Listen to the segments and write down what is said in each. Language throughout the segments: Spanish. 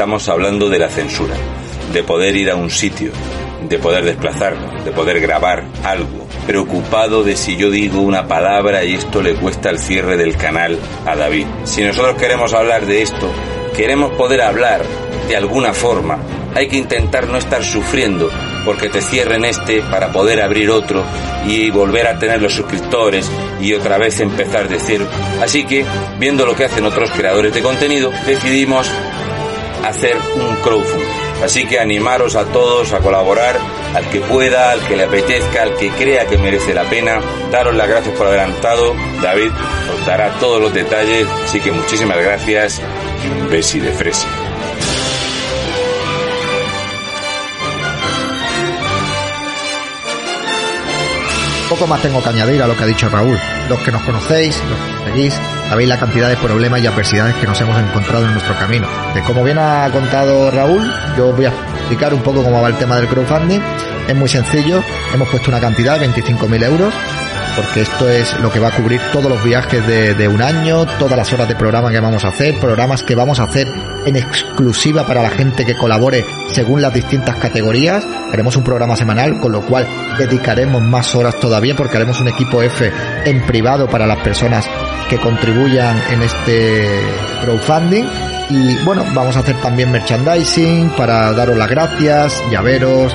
estamos hablando de la censura, de poder ir a un sitio, de poder desplazarnos, de poder grabar algo, preocupado de si yo digo una palabra y esto le cuesta el cierre del canal a David. Si nosotros queremos hablar de esto, queremos poder hablar de alguna forma, hay que intentar no estar sufriendo porque te cierren este para poder abrir otro y volver a tener los suscriptores y otra vez empezar de cero. Así que, viendo lo que hacen otros creadores de contenido, decidimos hacer un crowdfunding. Así que animaros a todos a colaborar, al que pueda, al que le apetezca, al que crea que merece la pena. Daros las gracias por adelantado. David os dará todos los detalles. Así que muchísimas gracias y un besi de fresa. Poco más tengo que añadir a lo que ha dicho Raúl. Los que nos conocéis, seguís, sabéis la cantidad de problemas y adversidades que nos hemos encontrado en nuestro camino. De como bien ha contado Raúl, yo voy a explicar un poco cómo va el tema del crowdfunding. Es muy sencillo, hemos puesto una cantidad de 25.000 euros porque esto es lo que va a cubrir todos los viajes de, de, un año, todas las horas de programa que vamos a hacer, programas que vamos a hacer en exclusiva para la gente que colabore según las distintas categorías. Haremos un programa semanal, con lo cual dedicaremos más horas todavía porque haremos un equipo F en privado para las personas que contribuyan en este crowdfunding. Y bueno, vamos a hacer también merchandising para daros las gracias, llaveros,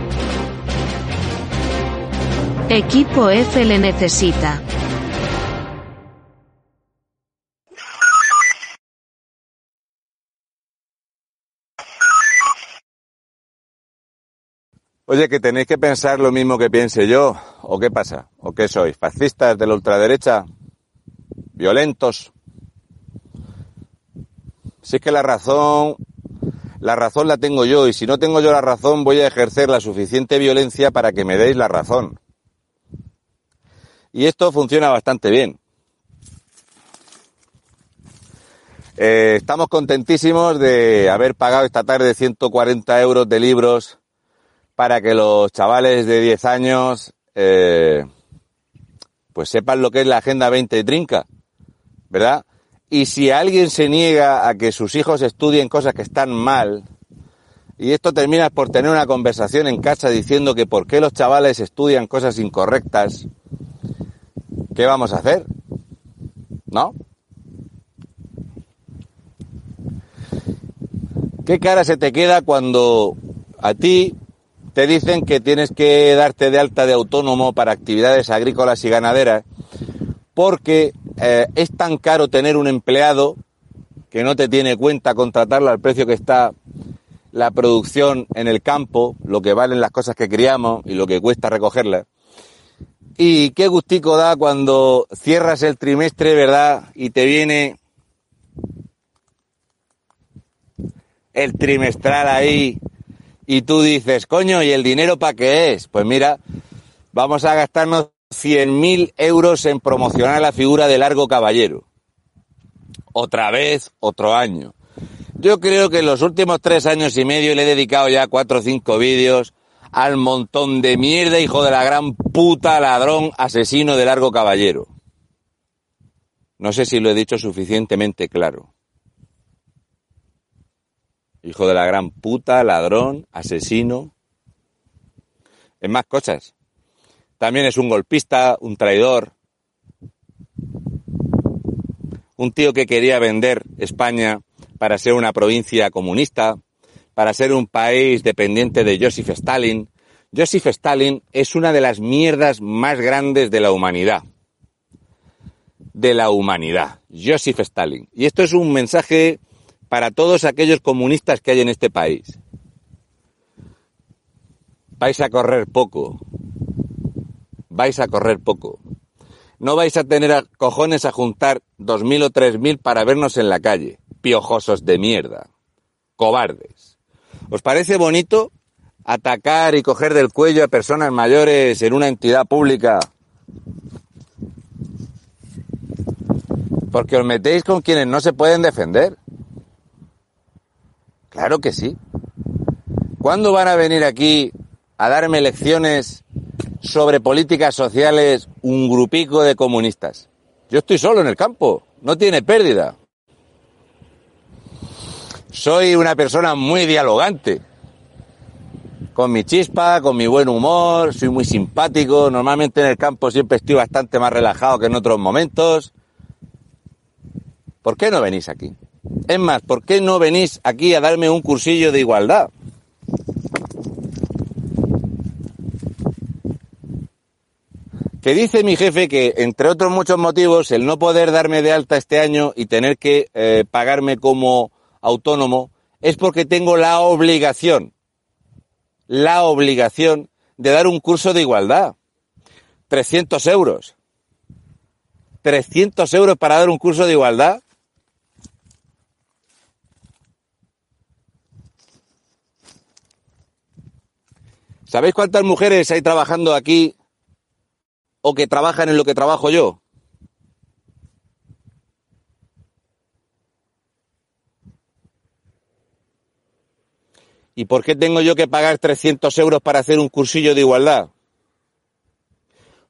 Equipo F le necesita. Oye, que tenéis que pensar lo mismo que piense yo. ¿O qué pasa? ¿O qué sois? ¿Fascistas de la ultraderecha? ¿Violentos? Si es que la razón, la razón la tengo yo y si no tengo yo la razón voy a ejercer la suficiente violencia para que me deis la razón. Y esto funciona bastante bien. Eh, estamos contentísimos de haber pagado esta tarde 140 euros de libros para que los chavales de 10 años eh, pues sepan lo que es la Agenda 20 Trinca, ¿verdad? Y si alguien se niega a que sus hijos estudien cosas que están mal, y esto termina por tener una conversación en casa diciendo que por qué los chavales estudian cosas incorrectas, ¿qué vamos a hacer? ¿No? ¿Qué cara se te queda cuando a ti te dicen que tienes que darte de alta de autónomo para actividades agrícolas y ganaderas porque eh, es tan caro tener un empleado que no te tiene cuenta contratarlo al precio que está la producción en el campo, lo que valen las cosas que criamos y lo que cuesta recogerlas. Y qué gustico da cuando cierras el trimestre, ¿verdad? Y te viene el trimestral ahí y tú dices, coño, ¿y el dinero para qué es? Pues mira, vamos a gastarnos 100.000 euros en promocionar la figura de Largo Caballero. Otra vez, otro año. Yo creo que en los últimos tres años y medio le he dedicado ya cuatro o cinco vídeos al montón de mierda, hijo de la gran puta, ladrón, asesino de Largo Caballero. No sé si lo he dicho suficientemente claro. Hijo de la gran puta, ladrón, asesino. Es más cosas. También es un golpista, un traidor. Un tío que quería vender España para ser una provincia comunista, para ser un país dependiente de Joseph Stalin. Joseph Stalin es una de las mierdas más grandes de la humanidad. de la humanidad, Joseph Stalin. Y esto es un mensaje para todos aquellos comunistas que hay en este país. Vais a correr poco. Vais a correr poco. No vais a tener a cojones a juntar dos mil o tres mil para vernos en la calle. Piojosos de mierda. Cobardes. ¿Os parece bonito atacar y coger del cuello a personas mayores en una entidad pública porque os metéis con quienes no se pueden defender. Claro que sí. ¿Cuándo van a venir aquí a darme lecciones sobre políticas sociales un grupico de comunistas? Yo estoy solo en el campo, no tiene pérdida. Soy una persona muy dialogante, con mi chispa, con mi buen humor, soy muy simpático, normalmente en el campo siempre estoy bastante más relajado que en otros momentos. ¿Por qué no venís aquí? Es más, ¿por qué no venís aquí a darme un cursillo de igualdad? Que dice mi jefe que, entre otros muchos motivos, el no poder darme de alta este año y tener que eh, pagarme como autónomo es porque tengo la obligación, la obligación de dar un curso de igualdad. 300 euros. 300 euros para dar un curso de igualdad. ¿Sabéis cuántas mujeres hay trabajando aquí o que trabajan en lo que trabajo yo? ¿Y por qué tengo yo que pagar 300 euros para hacer un cursillo de igualdad?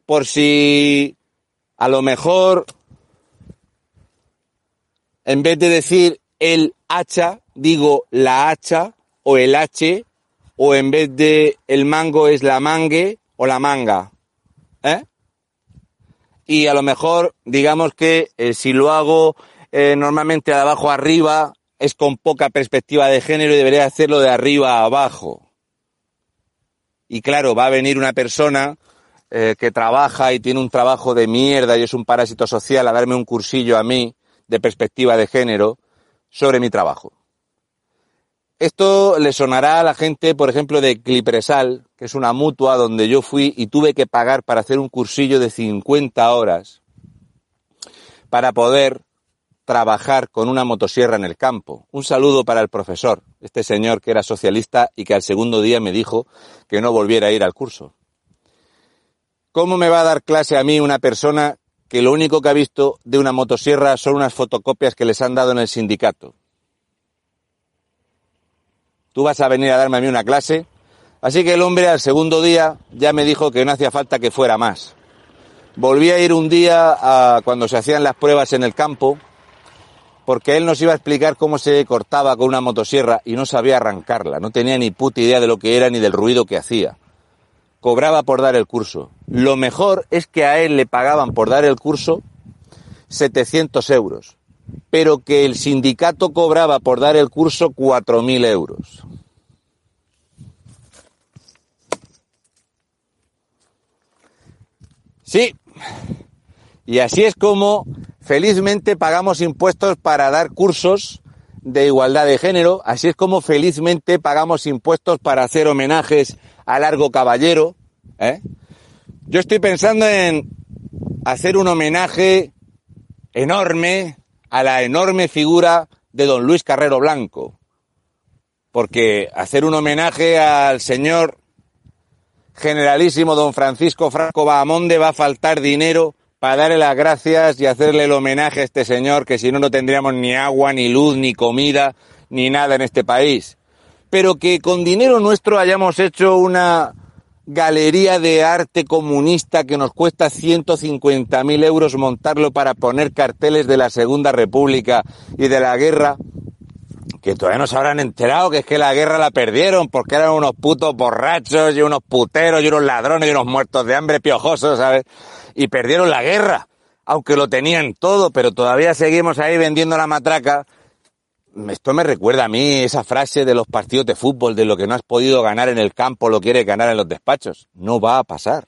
Por si a lo mejor, en vez de decir el hacha, digo la hacha o el H o en vez de el mango es la mangue o la manga. ¿Eh? Y a lo mejor, digamos que eh, si lo hago eh, normalmente de abajo arriba, es con poca perspectiva de género y debería hacerlo de arriba a abajo. Y claro, va a venir una persona eh, que trabaja y tiene un trabajo de mierda y es un parásito social a darme un cursillo a mí de perspectiva de género sobre mi trabajo. Esto le sonará a la gente, por ejemplo, de Clipresal, que es una mutua donde yo fui y tuve que pagar para hacer un cursillo de 50 horas para poder trabajar con una motosierra en el campo. Un saludo para el profesor, este señor que era socialista y que al segundo día me dijo que no volviera a ir al curso. ¿Cómo me va a dar clase a mí una persona que lo único que ha visto de una motosierra son unas fotocopias que les han dado en el sindicato? tú vas a venir a darme a mí una clase. Así que el hombre al segundo día ya me dijo que no hacía falta que fuera más. Volví a ir un día cuando se hacían las pruebas en el campo, porque él nos iba a explicar cómo se cortaba con una motosierra y no sabía arrancarla, no tenía ni puta idea de lo que era ni del ruido que hacía. Cobraba por dar el curso. Lo mejor es que a él le pagaban por dar el curso 700 euros pero que el sindicato cobraba por dar el curso 4.000 euros. Sí, y así es como felizmente pagamos impuestos para dar cursos de igualdad de género, así es como felizmente pagamos impuestos para hacer homenajes a Largo Caballero. ¿eh? Yo estoy pensando en hacer un homenaje enorme a la enorme figura de don Luis Carrero Blanco, porque hacer un homenaje al señor generalísimo don Francisco Franco Bahamonde va a faltar dinero para darle las gracias y hacerle el homenaje a este señor, que si no, no tendríamos ni agua, ni luz, ni comida, ni nada en este país. Pero que con dinero nuestro hayamos hecho una galería de arte comunista que nos cuesta 150.000 euros montarlo para poner carteles de la Segunda República y de la guerra, que todavía no se habrán enterado que es que la guerra la perdieron porque eran unos putos borrachos y unos puteros y unos ladrones y unos muertos de hambre piojosos, ¿sabes? Y perdieron la guerra, aunque lo tenían todo, pero todavía seguimos ahí vendiendo la matraca esto me recuerda a mí esa frase de los partidos de fútbol, de lo que no has podido ganar en el campo lo quieres ganar en los despachos. No va a pasar.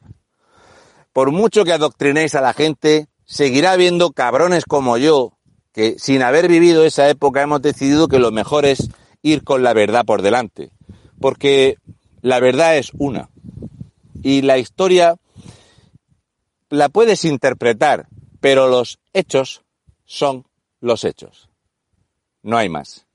Por mucho que adoctrinéis a la gente, seguirá habiendo cabrones como yo, que sin haber vivido esa época hemos decidido que lo mejor es ir con la verdad por delante. Porque la verdad es una. Y la historia la puedes interpretar, pero los hechos son los hechos. No hay más.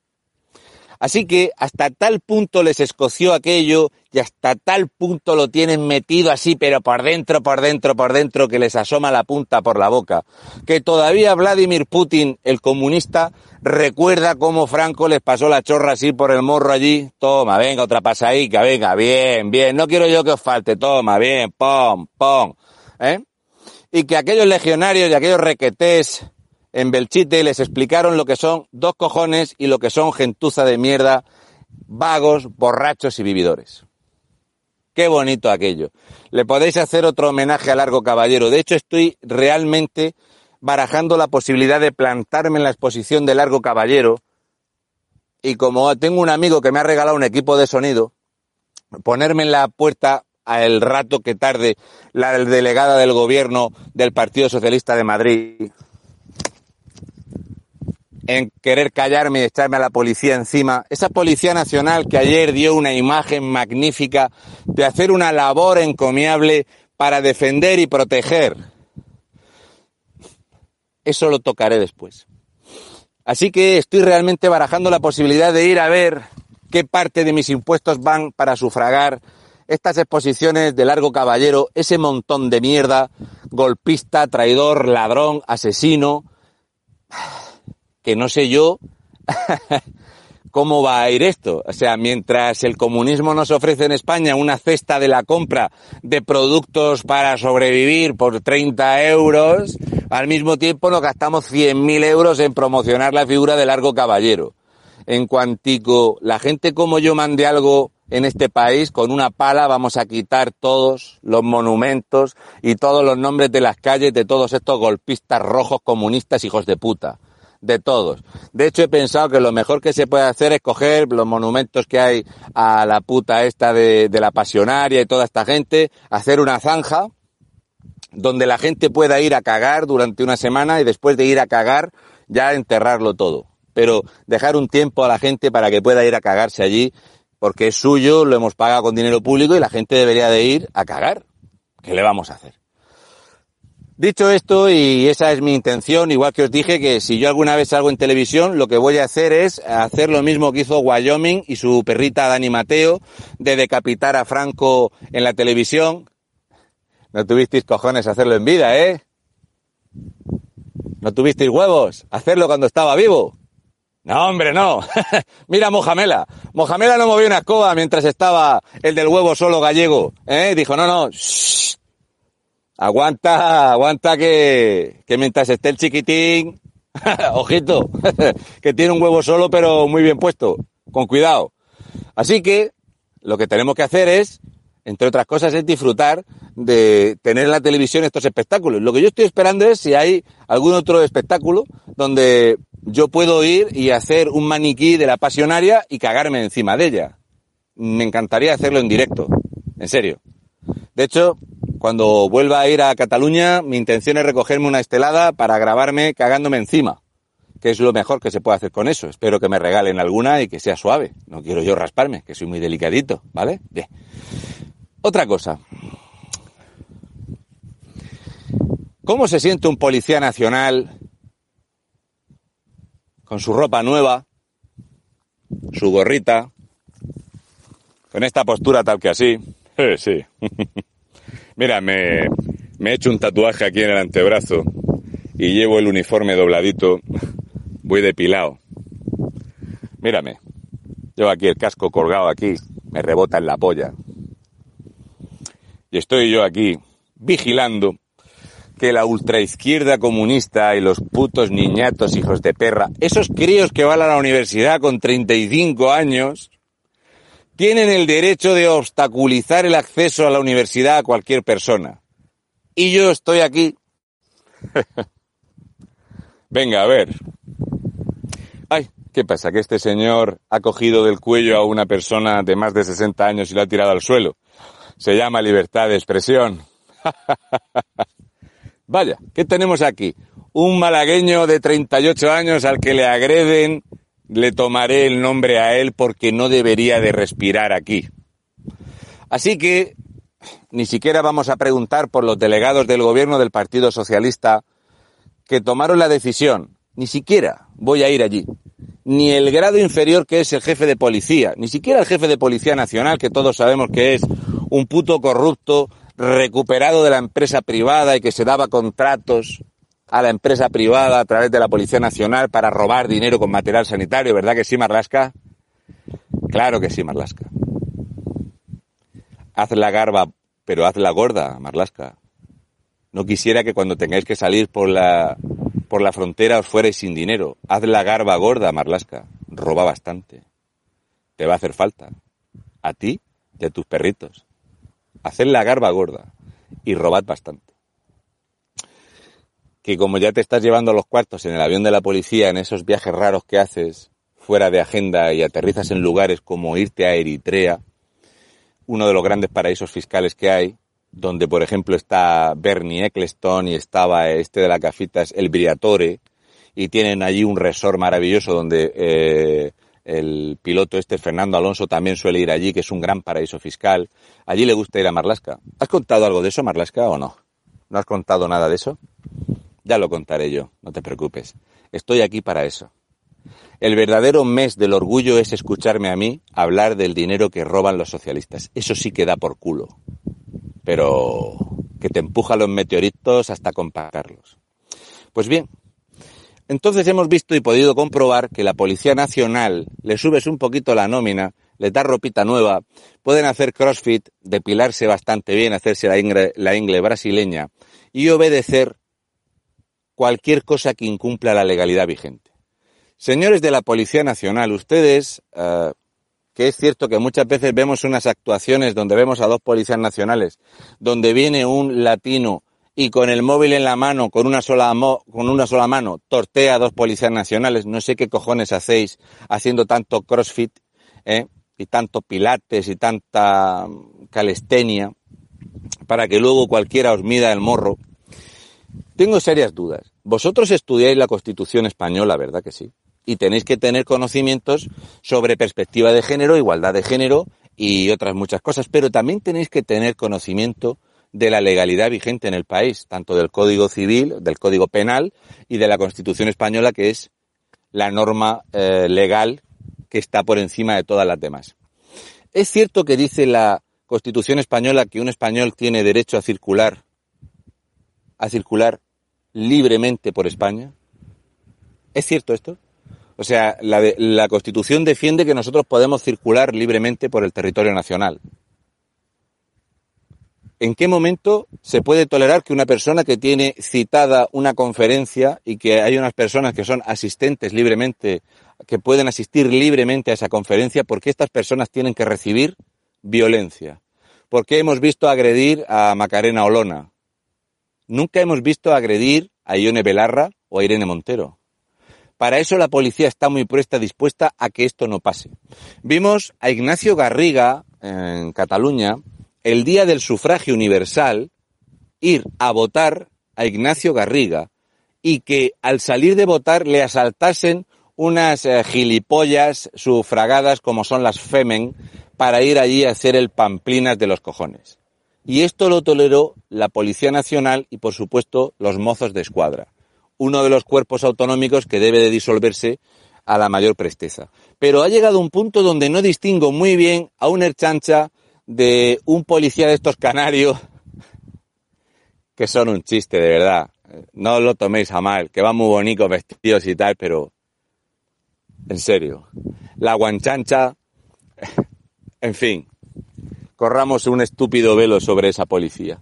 Así que hasta tal punto les escoció aquello y hasta tal punto lo tienen metido así, pero por dentro, por dentro, por dentro, que les asoma la punta por la boca. Que todavía Vladimir Putin, el comunista, recuerda cómo Franco les pasó la chorra así por el morro allí. Toma, venga, otra pasadica, venga, bien, bien. No quiero yo que os falte, toma, bien, pom, pom. ¿Eh? Y que aquellos legionarios y aquellos requetés en Belchite les explicaron lo que son dos cojones y lo que son gentuza de mierda, vagos, borrachos y vividores. Qué bonito aquello. Le podéis hacer otro homenaje a Largo Caballero. De hecho, estoy realmente barajando la posibilidad de plantarme en la exposición de Largo Caballero y como tengo un amigo que me ha regalado un equipo de sonido, ponerme en la puerta al rato que tarde la delegada del gobierno del Partido Socialista de Madrid en querer callarme y echarme a la policía encima. Esa Policía Nacional que ayer dio una imagen magnífica de hacer una labor encomiable para defender y proteger. Eso lo tocaré después. Así que estoy realmente barajando la posibilidad de ir a ver qué parte de mis impuestos van para sufragar estas exposiciones de largo caballero, ese montón de mierda, golpista, traidor, ladrón, asesino que no sé yo cómo va a ir esto. O sea, mientras el comunismo nos ofrece en España una cesta de la compra de productos para sobrevivir por 30 euros, al mismo tiempo nos gastamos 100.000 euros en promocionar la figura de Largo Caballero. En cuantico la gente como yo mande algo en este país, con una pala vamos a quitar todos los monumentos y todos los nombres de las calles de todos estos golpistas rojos comunistas hijos de puta de todos. De hecho, he pensado que lo mejor que se puede hacer es coger los monumentos que hay a la puta esta de, la pasionaria y toda esta gente, hacer una zanja donde la gente pueda ir a cagar durante una semana y después de ir a cagar ya enterrarlo todo. Pero dejar un tiempo a la gente para que pueda ir a cagarse allí, porque es suyo, lo hemos pagado con dinero público y la gente debería de ir a cagar. ¿Qué le vamos a hacer? Dicho esto, y esa es mi intención, igual que os dije que si yo alguna vez salgo en televisión, lo que voy a hacer es hacer lo mismo que hizo Wyoming y su perrita Dani Mateo, de decapitar a Franco en la televisión. No tuvisteis cojones hacerlo en vida, ¿eh? No tuvisteis huevos hacerlo cuando estaba vivo. No, hombre, no. Mira Mojamela. Mojamela no movió una escoba mientras estaba el del huevo solo gallego. ¿eh? Dijo, no, no. Aguanta, aguanta que, que mientras esté el chiquitín, ojito, que tiene un huevo solo pero muy bien puesto, con cuidado. Así que lo que tenemos que hacer es, entre otras cosas, es disfrutar de tener en la televisión estos espectáculos. Lo que yo estoy esperando es si hay algún otro espectáculo donde yo puedo ir y hacer un maniquí de la pasionaria y cagarme encima de ella. Me encantaría hacerlo en directo, en serio. De hecho, cuando vuelva a ir a Cataluña, mi intención es recogerme una estelada para grabarme cagándome encima, que es lo mejor que se puede hacer con eso. Espero que me regalen alguna y que sea suave. No quiero yo rasparme, que soy muy delicadito, ¿vale? Bien. Otra cosa. ¿Cómo se siente un policía nacional con su ropa nueva, su gorrita, con esta postura tal que así? Eh, sí. Mira, me, he hecho un tatuaje aquí en el antebrazo y llevo el uniforme dobladito, voy depilado. Mírame, llevo aquí el casco colgado aquí, me rebota en la polla. Y estoy yo aquí vigilando que la ultraizquierda comunista y los putos niñatos hijos de perra, esos críos que van a la universidad con 35 años, tienen el derecho de obstaculizar el acceso a la universidad a cualquier persona. Y yo estoy aquí. Venga, a ver. Ay, ¿qué pasa? Que este señor ha cogido del cuello a una persona de más de 60 años y la ha tirado al suelo. Se llama libertad de expresión. Vaya, ¿qué tenemos aquí? Un malagueño de 38 años al que le agreden, le tomaré el nombre a él porque no debería de respirar aquí. Así que ni siquiera vamos a preguntar por los delegados del gobierno del Partido Socialista que tomaron la decisión. Ni siquiera voy a ir allí. Ni el grado inferior que es el jefe de policía, ni siquiera el jefe de policía nacional, que todos sabemos que es un puto corrupto recuperado de la empresa privada y que se daba contratos a la empresa privada a través de la Policía Nacional para robar dinero con material sanitario, ¿verdad que sí, Marlasca? Claro que sí, Marlasca. Haz la garba, pero haz la gorda, Marlasca. No quisiera que cuando tengáis que salir por la, por la frontera os fuerais sin dinero. Haz la garba gorda, Marlasca. Roba bastante. Te va a hacer falta. A ti y a tus perritos. Haced la garba gorda y robad bastante. Que como ya te estás llevando los cuartos en el avión de la policía, en esos viajes raros que haces fuera de agenda y aterrizas en lugares como irte a Eritrea, uno de los grandes paraísos fiscales que hay, donde por ejemplo está Bernie Eccleston y estaba este de la cafitas, el Briatore, y tienen allí un resort maravilloso donde eh, el piloto este, Fernando Alonso, también suele ir allí, que es un gran paraíso fiscal. Allí le gusta ir a Marlasca. ¿Has contado algo de eso, Marlasca, o no? ¿No has contado nada de eso? Ya lo contaré yo, no te preocupes. Estoy aquí para eso. El verdadero mes del orgullo es escucharme a mí hablar del dinero que roban los socialistas. Eso sí que da por culo pero que te empuja los meteoritos hasta compactarlos. Pues bien, entonces hemos visto y podido comprobar que la Policía Nacional le subes un poquito la nómina, le da ropita nueva, pueden hacer crossfit, depilarse bastante bien, hacerse la ingle, la ingle brasileña y obedecer cualquier cosa que incumpla la legalidad vigente. Señores de la Policía Nacional, ustedes uh, que es cierto que muchas veces vemos unas actuaciones donde vemos a dos policías nacionales, donde viene un latino y con el móvil en la mano, con una sola, con una sola mano, tortea a dos policías nacionales. No sé qué cojones hacéis haciendo tanto crossfit, ¿eh? y tanto pilates y tanta calistenia para que luego cualquiera os mida el morro. Tengo serias dudas. Vosotros estudiáis la Constitución española, ¿verdad que sí? y tenéis que tener conocimientos sobre perspectiva de género, igualdad de género y otras muchas cosas, pero también tenéis que tener conocimiento de la legalidad vigente en el país, tanto del Código Civil, del Código Penal y de la Constitución Española, que es la norma eh, legal que está por encima de todas las demás. Es cierto que dice la Constitución Española que un español tiene derecho a circular, a circular libremente por España. ¿Es cierto esto? O sea, la, Constitución defiende que nosotros podemos circular libremente por el territorio nacional. ¿En qué momento se puede tolerar que una persona que tiene citada una conferencia y que hay unas personas que son asistentes libremente, que pueden asistir libremente a esa conferencia, ¿por qué estas personas tienen que recibir violencia? ¿Por qué hemos visto agredir a Macarena Olona? Nunca hemos visto agredir a Ione Belarra o a Irene Montero. Para eso la policía está muy presta, dispuesta a que esto no pase. Vimos a Ignacio Garriga, en Cataluña, el día del sufragio universal, ir a votar a Ignacio Garriga y que al salir de votar le asaltasen unas eh, gilipollas sufragadas como son las Femen para ir allí a hacer el pamplinas de los cojones. Y esto lo toleró la Policía Nacional y por supuesto los mozos de escuadra uno de los cuerpos autonómicos que debe de disolverse a la mayor presteza. Pero ha llegado un punto donde no distingo muy bien a un herchancha de un policía de estos canarios que son un chiste, de verdad. No lo toméis a mal, que van muy bonitos vestidos y tal, pero en serio. La guanchancha, en fin, corramos un estúpido velo sobre esa policía.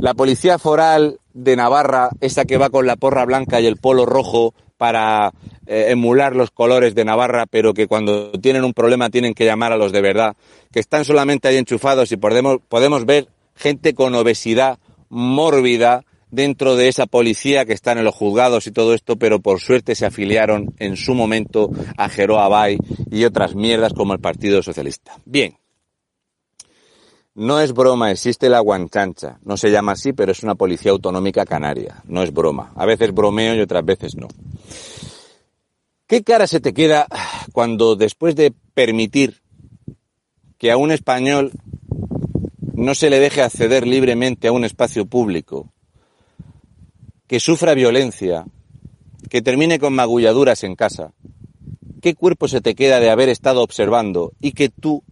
La policía foral de Navarra, esa que va con la porra blanca y el polo rojo para eh, emular los colores de Navarra, pero que cuando tienen un problema tienen que llamar a los de verdad, que están solamente ahí enchufados y podemos, podemos ver gente con obesidad mórbida dentro de esa policía que están en los juzgados y todo esto, pero por suerte se afiliaron en su momento a Jeroa Bay y otras mierdas como el Partido Socialista. Bien. No es broma, existe la guanchancha. No se llama así, pero es una policía autonómica canaria. No es broma. A veces bromeo y otras veces no. ¿Qué cara se te queda cuando después de permitir que a un español no se le deje acceder libremente a un espacio público, que sufra violencia, que termine con magulladuras en casa, ¿qué cuerpo se te queda de haber estado observando y que tu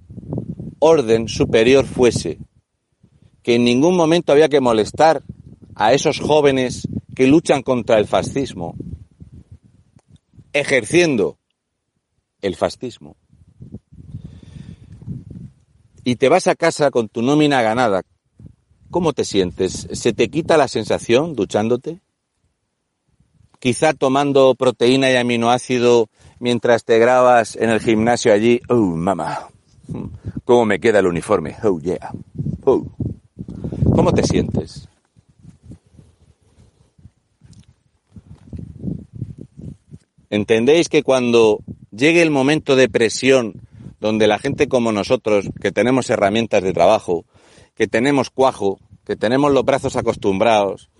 orden superior fuese que en ningún momento había que molestar a esos jóvenes que luchan contra el fascismo, ejerciendo el fascismo? Y te vas a casa con tu nómina ganada. ¿Cómo te sientes? ¿Se te quita la sensación duchándote? quizá tomando proteína y aminoácido mientras te grabas en el gimnasio allí. Oh, mamá, ¿cómo me queda el uniforme? Oh, yeah. Oh. ¿Cómo te sientes? ¿Entendéis que cuando llegue el momento de presión, donde la gente como nosotros, que tenemos herramientas de trabajo, que tenemos cuajo, que tenemos los brazos acostumbrados,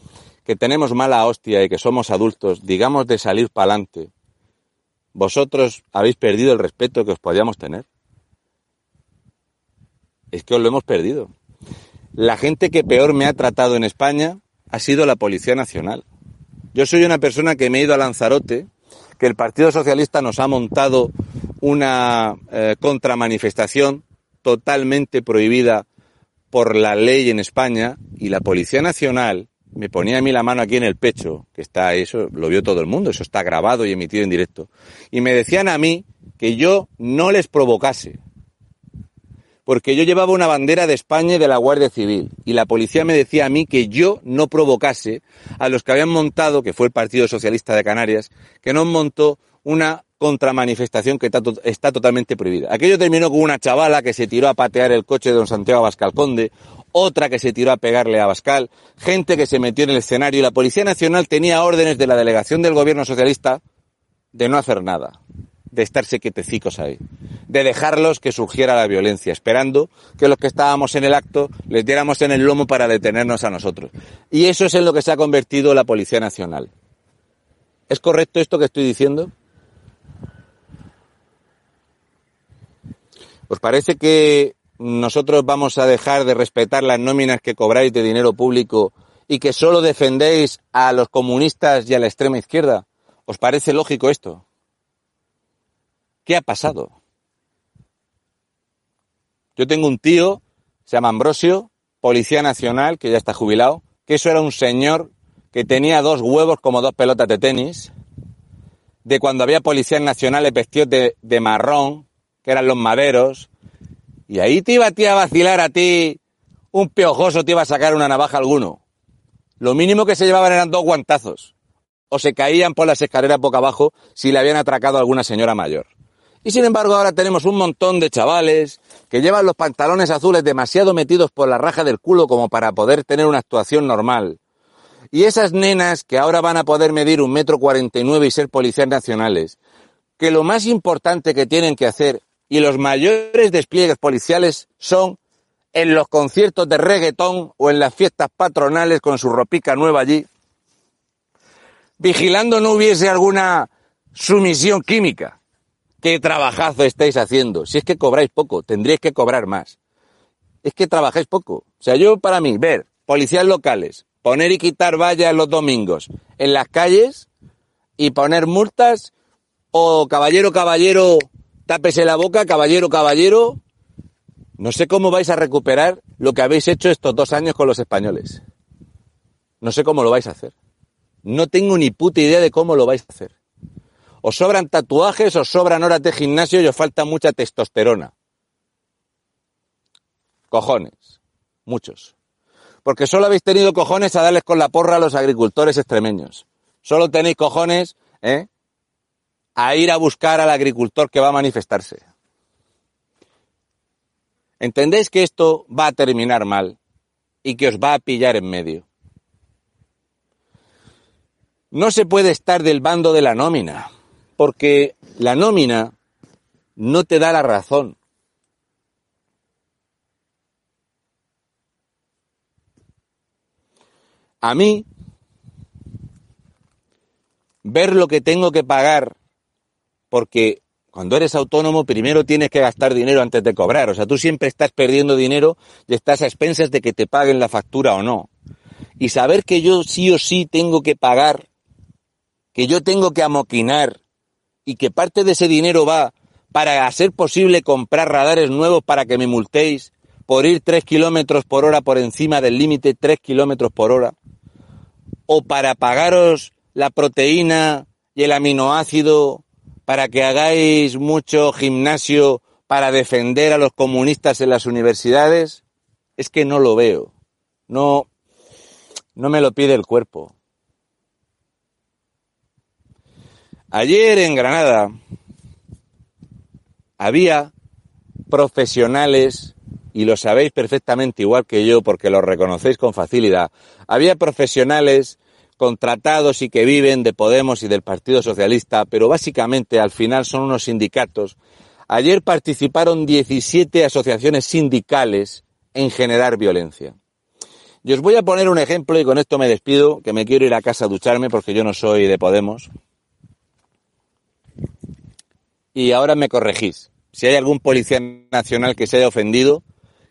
que tenemos mala hostia y que somos adultos, digamos de salir para adelante, vosotros habéis perdido el respeto que os podíamos tener. Es que os lo hemos perdido. La gente que peor me ha tratado en España ha sido la Policía Nacional. Yo soy una persona que me he ido a Lanzarote, que el Partido Socialista nos ha montado una eh, contramanifestación totalmente prohibida por la ley en España y la Policía Nacional me ponía a mí la mano aquí en el pecho, que está eso, lo vio todo el mundo, eso está grabado y emitido en directo. Y me decían a mí que yo no les provocase, porque yo llevaba una bandera de España y de la Guardia Civil, y la policía me decía a mí que yo no provocase a los que habían montado, que fue el Partido Socialista de Canarias, que nos montó una contramanifestación que está, totalmente prohibida. Aquello terminó con una chavala que se tiró a patear el coche de don Santiago Abascal Conde, otra que se tiró a pegarle a Abascal, gente que se metió en el escenario y la Policía Nacional tenía órdenes de la delegación del gobierno socialista de no hacer nada, de estarse quietecicos ahí, de dejarlos que surgiera la violencia, esperando que los que estábamos en el acto les diéramos en el lomo para detenernos a nosotros. Y eso es en lo que se ha convertido la Policía Nacional. ¿Es correcto esto que estoy diciendo? ¿Os parece que nosotros vamos a dejar de respetar las nóminas que cobráis de dinero público y que solo defendéis a los comunistas y a la extrema izquierda? ¿Os parece lógico esto? ¿Qué ha pasado? Yo tengo un tío, se llama Ambrosio, policía nacional, que ya está jubilado, que eso era un señor que tenía dos huevos como dos pelotas de tenis, de cuando había policías nacionales vestidos de, marrón, que eran los maderos, y ahí te iba a, ti a vacilar a ti un piojoso, te iba a sacar una navaja alguno. Lo mínimo que se llevaban eran dos guantazos. O se caían por las escaleras boca abajo si le habían atracado alguna señora mayor. Y sin embargo ahora tenemos un montón de chavales que llevan los pantalones azules demasiado metidos por la raja del culo como para poder tener una actuación normal. Y esas nenas que ahora van a poder medir un metro cuarenta y nueve y ser policías nacionales, que lo más importante que tienen que hacer y los mayores despliegues policiales son en los conciertos de reggaetón o en las fiestas patronales con su ropica nueva allí, vigilando no hubiese alguna sumisión química. ¿Qué trabajazo estáis haciendo? Si es que cobráis poco, tendríais que cobrar más. Es que trabajáis poco. O sea, yo para mí, ver policías locales, poner y quitar vallas los domingos en las calles y poner multas o caballero, caballero, tápese la boca, caballero, caballero. No sé cómo vais a recuperar lo que habéis hecho estos dos años con los españoles. No sé cómo lo vais a hacer. No tengo ni puta idea de cómo lo vais a hacer. Os sobran tatuajes, os sobran horas de gimnasio y os falta mucha testosterona. Cojones. Muchos. Porque solo habéis tenido cojones a darles con la porra a los agricultores extremeños. Solo tenéis cojones, ¿eh? a ir a buscar al agricultor que va a manifestarse. ¿Entendéis que esto va a terminar mal y que os va a pillar en medio? No se puede estar del bando de la nómina, porque la nómina no te da la razón. A mí, ver lo que tengo que pagar, porque cuando eres autónomo primero tienes que gastar dinero antes de cobrar, o sea, tú siempre estás perdiendo dinero y estás a expensas de que te paguen la factura o no. Y saber que yo sí o sí tengo que pagar, que yo tengo que amoquinar, y que parte de ese dinero va para hacer posible comprar radares nuevos para que me multéis por ir 3 kilómetros por hora por encima del límite 3 kilómetros por hora, o para pagaros la proteína y el aminoácido para que hagáis mucho gimnasio para defender a los comunistas en las universidades, es que no lo veo. No, no me lo pide el cuerpo. Ayer en Granada había profesionales, y lo sabéis perfectamente igual que yo porque lo reconocéis con facilidad, había profesionales contratados y que viven de Podemos y del Partido Socialista, pero básicamente al final son unos sindicatos. Ayer participaron 17 asociaciones sindicales en generar violencia. Y os voy a poner un ejemplo y con esto me despido, que me quiero ir a casa a ducharme porque yo no soy de Podemos. Y ahora me corregís. Si hay algún policía nacional que se haya ofendido,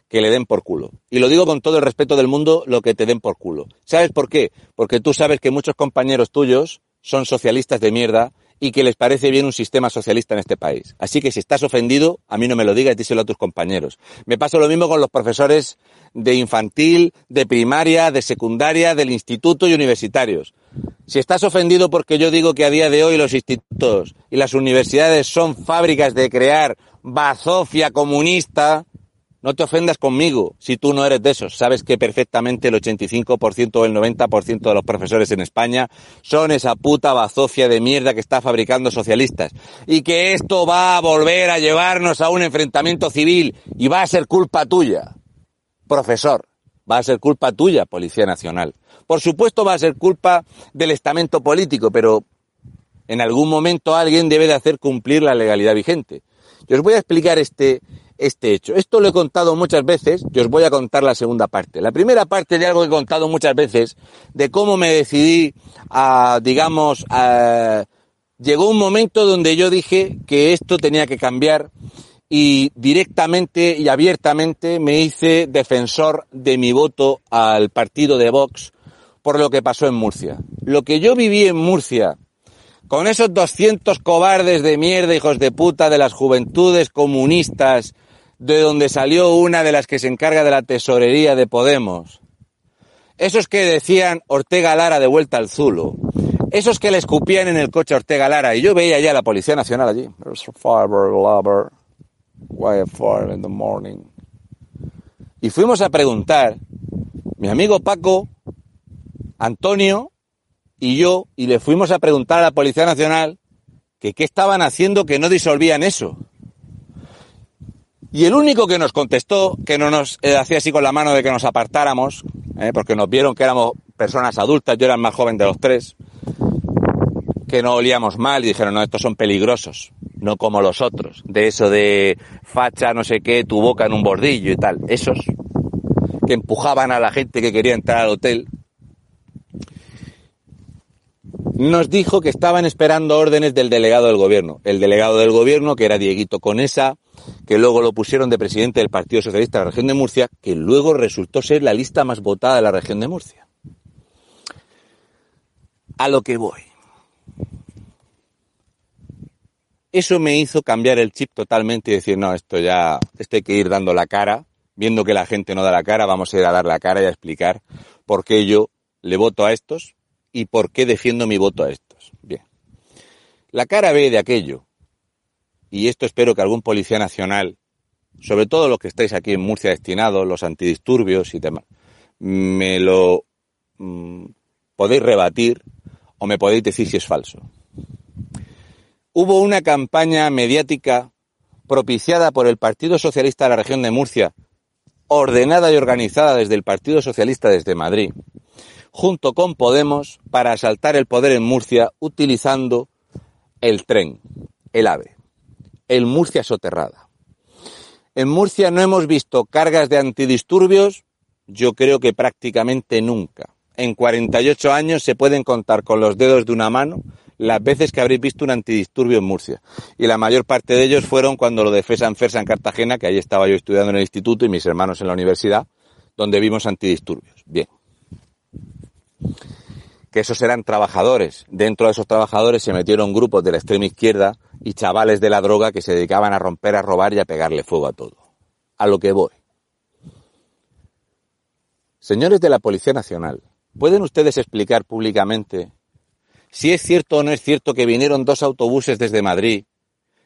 que le den por culo. Y lo digo con todo el respeto del mundo, lo que te den por culo. ¿Sabes por qué? Porque tú sabes que muchos compañeros tuyos son socialistas de mierda y que les parece bien un sistema socialista en este país. Así que si estás ofendido, a mí no me lo digas, díselo a tus compañeros. Me pasa lo mismo con los profesores de infantil, de primaria, de secundaria, del instituto y universitarios. Si estás ofendido porque yo digo que a día de hoy los institutos y las universidades son fábricas de crear bazofia comunista, no te ofendas conmigo si tú no eres de esos. Sabes que perfectamente el 85% o el 90% de los profesores en España son esa puta bazofia de mierda que está fabricando socialistas. Y que esto va a volver a llevarnos a un enfrentamiento civil y va a ser culpa tuya, profesor. Va a ser culpa tuya, Policía Nacional. Por supuesto va a ser culpa del estamento político, pero en algún momento alguien debe de hacer cumplir la legalidad vigente. Yo os voy a explicar este, este hecho. Esto lo he contado muchas veces y os voy a contar la segunda parte. La primera parte de algo que he contado muchas veces, de cómo me decidí a, digamos, llegó un momento donde yo dije que esto tenía que cambiar y directamente y abiertamente me hice defensor de mi voto al partido de Vox por lo que pasó en Murcia. Lo que yo viví en Murcia con esos 200 cobardes de mierda, hijos de puta, de las juventudes comunistas de donde salió una de las que se encarga de la tesorería de Podemos. Esos que decían Ortega Lara de vuelta al Zulo. Esos que le escupían en el coche a Ortega Lara. Y yo veía ya a la Policía Nacional allí. Y fuimos a preguntar, mi amigo Paco, Antonio y yo, y le fuimos a preguntar a la Policía Nacional que qué estaban haciendo que no disolvían eso. Y el único que nos contestó, que no nos eh, hacía así con la mano de que nos apartáramos, eh, porque nos vieron que éramos personas adultas, yo era el más joven de los tres, que no olíamos mal y dijeron, no, estos son peligrosos, no como los otros, de eso de facha, no sé qué, tu boca en un bordillo y tal, esos que empujaban a la gente que quería entrar al hotel, nos dijo que estaban esperando órdenes del delegado del gobierno. El delegado del gobierno, que era Dieguito Conesa, que luego lo pusieron de presidente del Partido Socialista de la región de Murcia, que luego resultó ser la lista más votada de la región de Murcia. A lo que voy. Eso me hizo cambiar el chip totalmente y decir, no, esto ya, esto hay que ir dando la cara, viendo que la gente no da la cara, vamos a ir a dar la cara y a explicar por qué yo le voto a estos y por qué defiendo mi voto a estos. Bien. La cara B de aquello, y esto espero que algún policía nacional, sobre todo los que estáis aquí en Murcia destinados, los antidisturbios y demás, me lo mm, podéis rebatir o me podéis decir si es falso. Hubo una campaña mediática propiciada por el Partido Socialista de la región de Murcia, ordenada y organizada desde el Partido Socialista desde Madrid, junto con Podemos para asaltar el poder en Murcia utilizando el tren, el AVE, el Murcia soterrada. En Murcia no hemos visto cargas de antidisturbios, yo creo que prácticamente nunca. en 48 años se pueden contar con los dedos de una mano las veces que habréis visto un antidisturbio en Murcia. Y la mayor parte de ellos fueron cuando lo de Fesan Fersa en Cartagena, que ahí estaba yo estudiando en el instituto y mis hermanos en la universidad, donde vimos antidisturbios. Bien. Que esos eran trabajadores. Dentro de esos trabajadores se metieron grupos de la extrema izquierda y chavales de la droga que se dedicaban a romper, a robar y a pegarle fuego a todo. A lo que voy. Señores de la Policía Nacional, ¿pueden ustedes explicar públicamente si es cierto o no es cierto que vinieron dos autobuses desde Madrid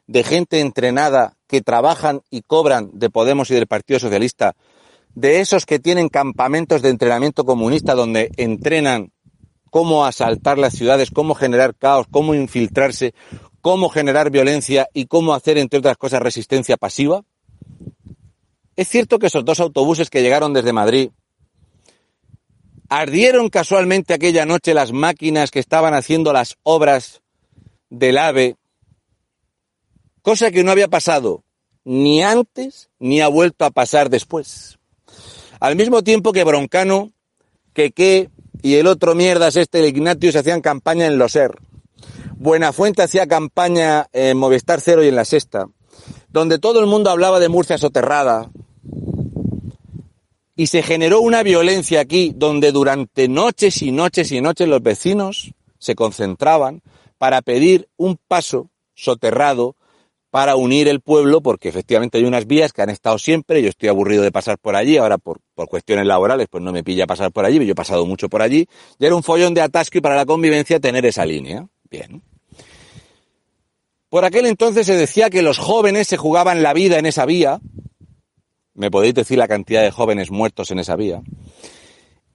de gente entrenada que trabajan y cobran de Podemos y del Partido Socialista, de esos que tienen campamentos de entrenamiento comunista donde entrenan cómo asaltar las ciudades, cómo generar caos, cómo infiltrarse, cómo generar violencia y cómo hacer, entre otras cosas, resistencia pasiva? ¿Es cierto que esos dos autobuses que llegaron desde Madrid ardieron casualmente aquella noche las máquinas que estaban haciendo las obras del AVE, cosa que no había pasado ni antes ni ha vuelto a pasar después. Al mismo tiempo que Broncano, que y el otro mierdas este, el Ignatius, hacían campaña en Loser. Buenafuente hacía campaña en Movistar Cero y en La Sexta, donde todo el mundo hablaba de Murcia soterrada, y se generó una violencia aquí donde durante noches y noches y noches los vecinos se concentraban para pedir un paso soterrado para unir el pueblo, porque efectivamente hay unas vías que han estado siempre, yo estoy aburrido de pasar por allí, ahora por, por cuestiones laborales pues no me pilla pasar por allí, yo he pasado mucho por allí, y era un follón de atasco y para la convivencia tener esa línea. Bien. Por aquel entonces se decía que los jóvenes se jugaban la vida en esa vía, me podéis decir la cantidad de jóvenes muertos en esa vía,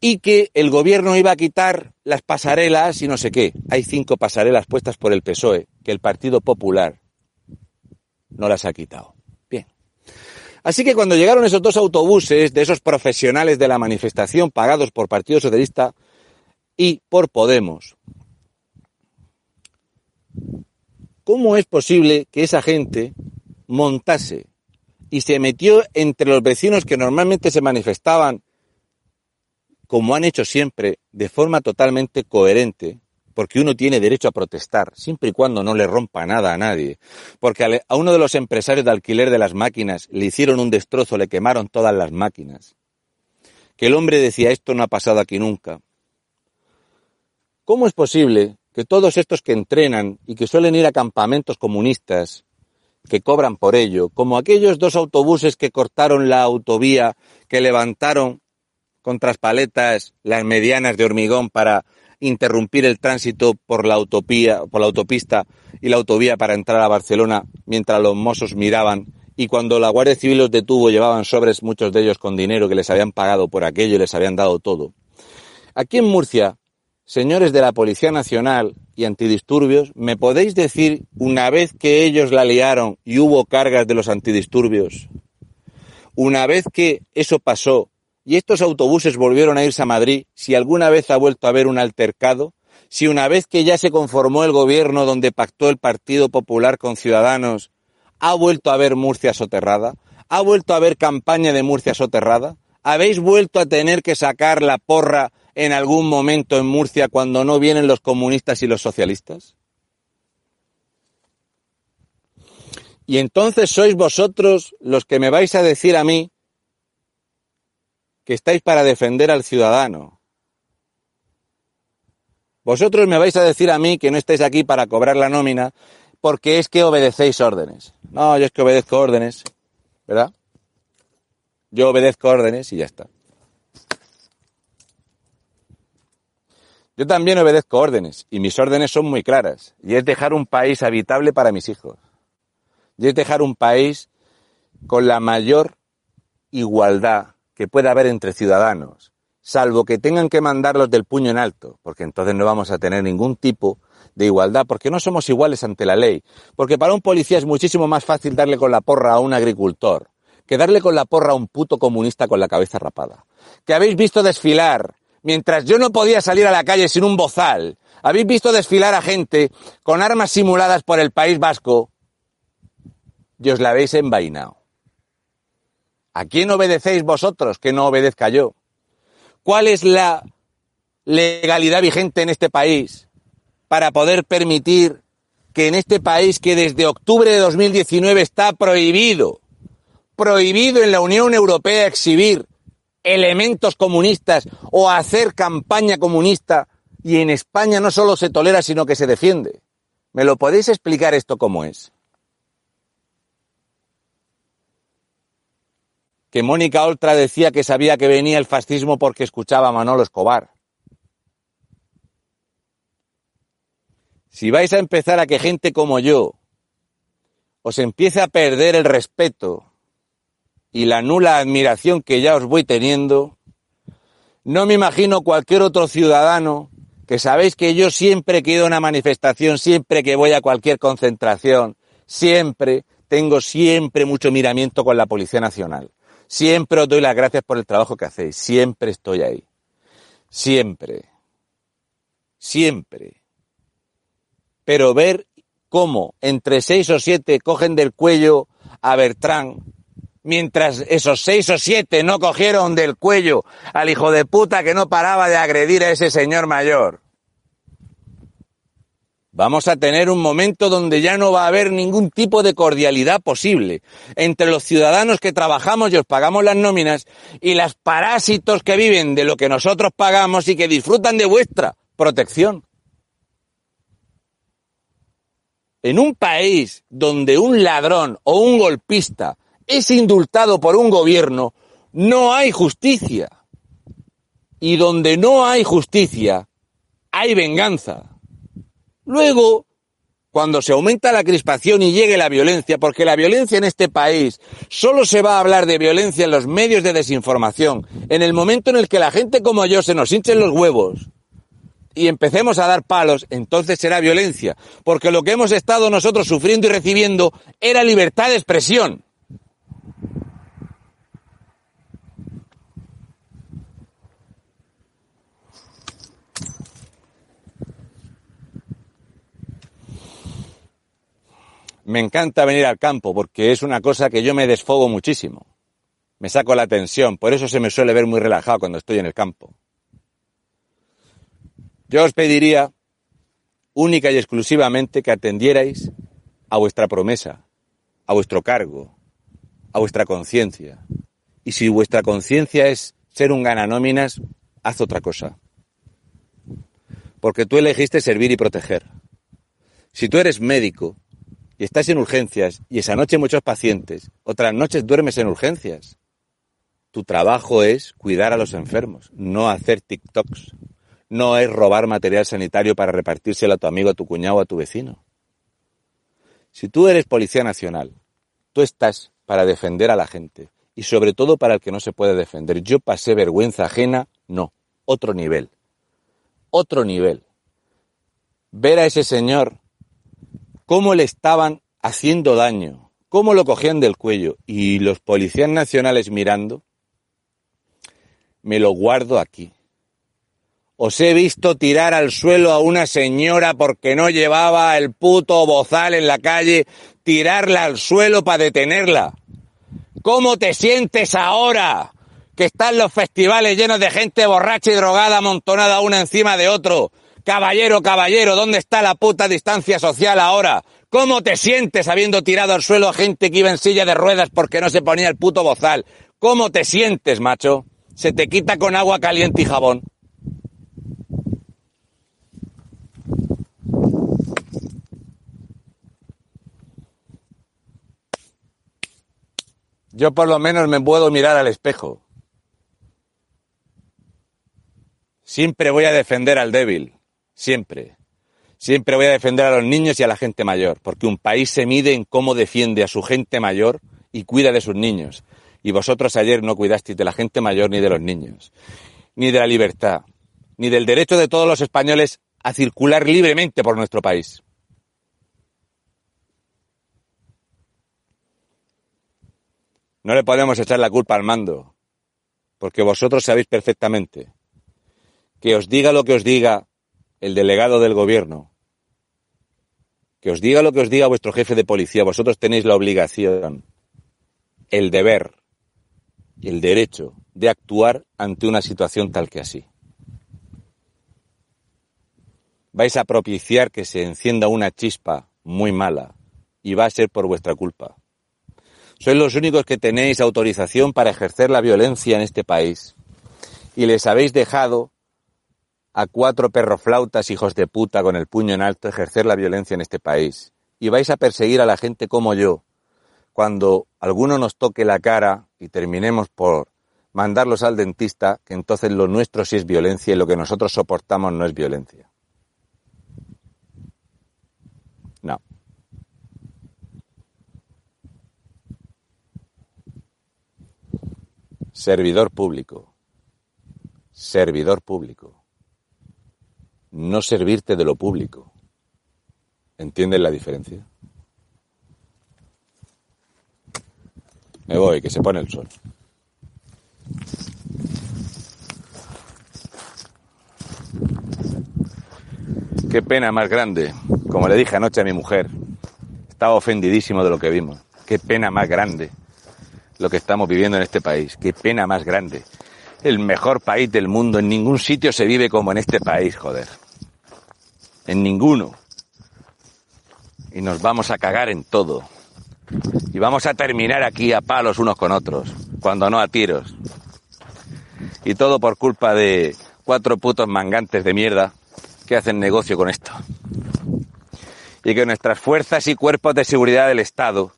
y que el gobierno iba a quitar las pasarelas y no sé qué. Hay cinco pasarelas puestas por el PSOE, que el Partido Popular no las ha quitado. Bien. Así que cuando llegaron esos dos autobuses de esos profesionales de la manifestación pagados por Partido Socialista y por Podemos, ¿cómo es posible que esa gente montase y se metió entre los vecinos que normalmente se manifestaban, como han hecho siempre, de forma totalmente coherente, porque uno tiene derecho a protestar, siempre y cuando no le rompa nada a nadie. Porque a uno de los empresarios de alquiler de las máquinas le hicieron un destrozo, le quemaron todas las máquinas. Que el hombre decía, esto no ha pasado aquí nunca. ¿Cómo es posible que todos estos que entrenan y que suelen ir a campamentos comunistas que cobran por ello, como aquellos dos autobuses que cortaron la autovía, que levantaron con paletas las medianas de hormigón para interrumpir el tránsito por la autopía, por la autopista y la autovía para entrar a Barcelona mientras los mozos miraban y cuando la Guardia Civil los detuvo llevaban sobres muchos de ellos con dinero que les habían pagado por aquello y les habían dado todo. Aquí en Murcia señores de la Policía Nacional y antidisturbios, ¿me podéis decir, una vez que ellos la liaron y hubo cargas de los antidisturbios, una vez que eso pasó y estos autobuses volvieron a irse a Madrid, si alguna vez ha vuelto a haber un altercado, si una vez que ya se conformó el gobierno donde pactó el Partido Popular con Ciudadanos, ha vuelto a haber Murcia soterrada, ha vuelto a haber campaña de Murcia soterrada, habéis vuelto a tener que sacar la porra en algún momento en Murcia cuando no vienen los comunistas y los socialistas? Y entonces sois vosotros los que me vais a decir a mí que estáis para defender al ciudadano. Vosotros me vais a decir a mí que no estáis aquí para cobrar la nómina porque es que obedecéis órdenes. No, yo es que obedezco órdenes, ¿verdad? Yo obedezco órdenes y ya está. Yo también obedezco órdenes y mis órdenes son muy claras y es dejar un país habitable para mis hijos. Y es dejar un país con la mayor igualdad que pueda haber entre ciudadanos, salvo que tengan que mandarlos del puño en alto, porque entonces no vamos a tener ningún tipo de igualdad, porque no somos iguales ante la ley, porque para un policía es muchísimo más fácil darle con la porra a un agricultor que darle con la porra a un puto comunista con la cabeza rapada. Que habéis visto desfilar mientras yo no podía salir a la calle sin un bozal, habéis visto desfilar a gente con armas simuladas por el País Vasco y os la habéis envainado. ¿A quién obedecéis vosotros que no obedezca yo? ¿Cuál es la legalidad vigente en este país para poder permitir que en este país que desde octubre de 2019 está prohibido, prohibido en la Unión Europea exhibir elementos comunistas o hacer campaña comunista y en España no solo se tolera sino que se defiende. ¿Me lo podéis explicar esto cómo es? Que Mónica Oltra decía que sabía que venía el fascismo porque escuchaba a Manolo Escobar. Si vais a empezar a que gente como yo os empiece a perder el respeto y la nula admiración que ya os voy teniendo, no me imagino cualquier otro ciudadano que sabéis que yo siempre que he ido a una manifestación, siempre que voy a cualquier concentración, siempre tengo siempre mucho miramiento con la Policía Nacional. Siempre os doy las gracias por el trabajo que hacéis. Siempre estoy ahí. Siempre. Siempre. Pero ver cómo entre seis o siete cogen del cuello a Bertrán mientras esos seis o siete no cogieron del cuello al hijo de puta que no paraba de agredir a ese señor mayor. Vamos a tener un momento donde ya no va a haber ningún tipo de cordialidad posible entre los ciudadanos que trabajamos y os pagamos las nóminas y los parásitos que viven de lo que nosotros pagamos y que disfrutan de vuestra protección. En un país donde un ladrón o un golpista es indultado por un gobierno, no hay justicia. Y donde no hay justicia, hay venganza. Luego, cuando se aumenta la crispación y llegue la violencia, porque la violencia en este país solo se va a hablar de violencia en los medios de desinformación, en el momento en el que la gente como yo se nos hinchen los huevos y empecemos a dar palos, entonces será violencia, porque lo que hemos estado nosotros sufriendo y recibiendo era libertad de expresión. Me encanta venir al campo porque es una cosa que yo me desfogo muchísimo. Me saco la tensión, por eso se me suele ver muy relajado cuando estoy en el campo. Yo os pediría única y exclusivamente que atendierais a vuestra promesa, a vuestro cargo, a vuestra conciencia. Y si vuestra conciencia es ser un gananóminas, haz otra cosa. Porque tú elegiste servir y proteger. Si tú eres médico, estás en urgencias y esa noche muchos pacientes, otras noches duermes en urgencias. Tu trabajo es cuidar a los enfermos, no hacer TikToks. No es robar material sanitario para repartírselo a tu amigo, a tu cuñado, a tu vecino. Si tú eres policía nacional, tú estás para defender a la gente y sobre todo para el que no se puede defender. Yo pasé vergüenza ajena, no, otro nivel. Otro nivel. Ver a ese señor cómo le estaban haciendo daño, cómo lo cogían del cuello y los policías nacionales mirando, me lo guardo aquí. Os he visto tirar al suelo a una señora porque no llevaba el puto bozal en la calle, tirarla al suelo para detenerla. ¿Cómo te sientes ahora? Que están los festivales llenos de gente borracha y drogada amontonada una encima de otro, Caballero, caballero, ¿dónde está la puta distancia social ahora? ¿Cómo te sientes habiendo tirado al suelo a gente que iba en silla de ruedas porque no se ponía el puto bozal? ¿Cómo te sientes, macho? Se te quita con agua caliente y jabón. Yo por lo menos me puedo mirar al espejo. Siempre voy a defender al débil. Siempre. Siempre voy a defender a los niños y a la gente mayor, porque un país se mide en cómo defiende a su gente mayor y cuida de sus niños. Y vosotros ayer no cuidasteis de la gente mayor ni de los niños, ni de la libertad, ni del derecho de todos los españoles a circular libremente por nuestro país. No le podemos echar la culpa al mando, porque vosotros sabéis perfectamente que os diga lo que os diga el delegado del gobierno, que os diga lo que os diga vuestro jefe de policía, vosotros tenéis la obligación, el deber y el derecho de actuar ante una situación tal que así. vais a propiciar que se encienda una chispa muy mala y va a ser por vuestra culpa. Sois los únicos que tenéis autorización para ejercer la violencia en este país y les habéis dejado a cuatro perroflautas hijos de puta con el puño en alto ejercer la violencia en este país. Y vais a perseguir a la gente como yo. Cuando alguno nos toque la cara y terminemos por mandarlos al dentista, que entonces lo nuestro sí es violencia y lo que nosotros soportamos no es violencia. No. Servidor público. Servidor público no servirte de lo público. ¿Entienden la diferencia? Me voy, que se pone el sol. Qué pena más grande, como le dije anoche a mi mujer, estaba ofendidísimo de lo que vimos. Qué pena más grande lo que estamos viviendo en este país. Qué pena más grande. El mejor país del mundo. En ningún sitio se vive como en este país, joder en ninguno. Y nos vamos a cagar en todo. Y vamos a terminar aquí a palos unos con otros, cuando no a tiros. Y todo por culpa de cuatro putos mangantes de mierda que hacen negocio con esto. Y que nuestras fuerzas y cuerpos de seguridad del Estado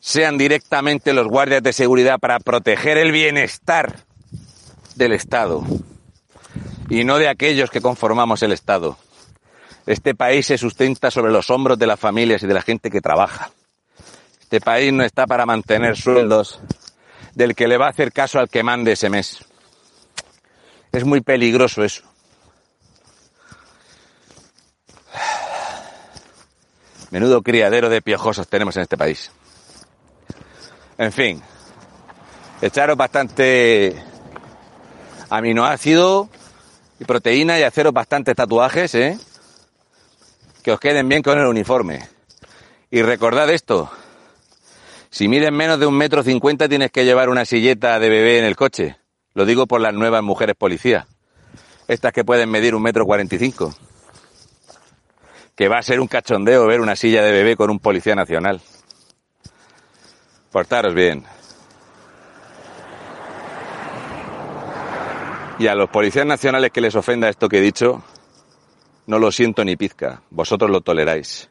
sean directamente los guardias de seguridad para proteger el bienestar del Estado y no de aquellos que conformamos el Estado. Este país se sustenta sobre los hombros de las familias y de la gente que trabaja. Este país no está para mantener sueldos del que le va a hacer caso al que mande ese mes. Es muy peligroso eso. Menudo criadero de piojosos tenemos en este país. En fin, echaros bastante aminoácido y proteína y haceros bastantes tatuajes, ¿eh? Que os queden bien con el uniforme. Y recordad esto, si miden menos de un metro cincuenta tienes que llevar una silleta de bebé en el coche. Lo digo por las nuevas mujeres policías. Estas que pueden medir un metro cuarenta y cinco. Que va a ser un cachondeo ver una silla de bebé con un policía nacional. Portaros bien. Y a los policías nacionales que les ofenda esto que he dicho, no lo siento ni pizca, vosotros lo toleráis.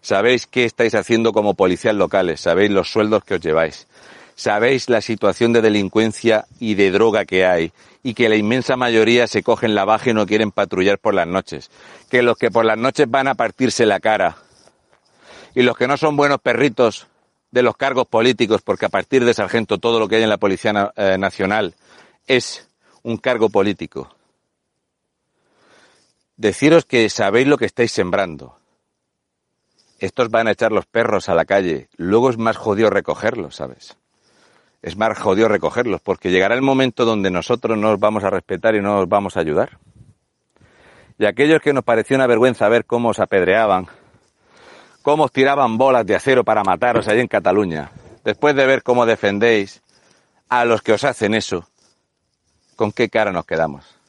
Sabéis qué estáis haciendo como policías locales, sabéis los sueldos que os lleváis, sabéis la situación de delincuencia y de droga que hay y que la inmensa mayoría se cogen la baja y no quieren patrullar por las noches, que los que por las noches van a partirse la cara y los que no son buenos perritos de los cargos políticos, porque a partir de sargento todo lo que hay en la Policía eh, Nacional es un cargo político Deciros que sabéis lo que estáis sembrando. Estos van a echar los perros a la calle. Luego es más jodido recogerlos, ¿sabes? Es más jodido recogerlos, porque llegará el momento donde nosotros no os vamos a respetar y no os vamos a ayudar. Y aquellos que nos pareció una vergüenza ver cómo os apedreaban, cómo os tiraban bolas de acero para mataros allí en Cataluña, después de ver cómo defendéis a los que os hacen eso, ¿con qué cara nos quedamos?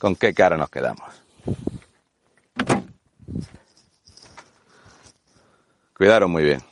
¿Con qué cara nos quedamos? Cuidaron muy bien.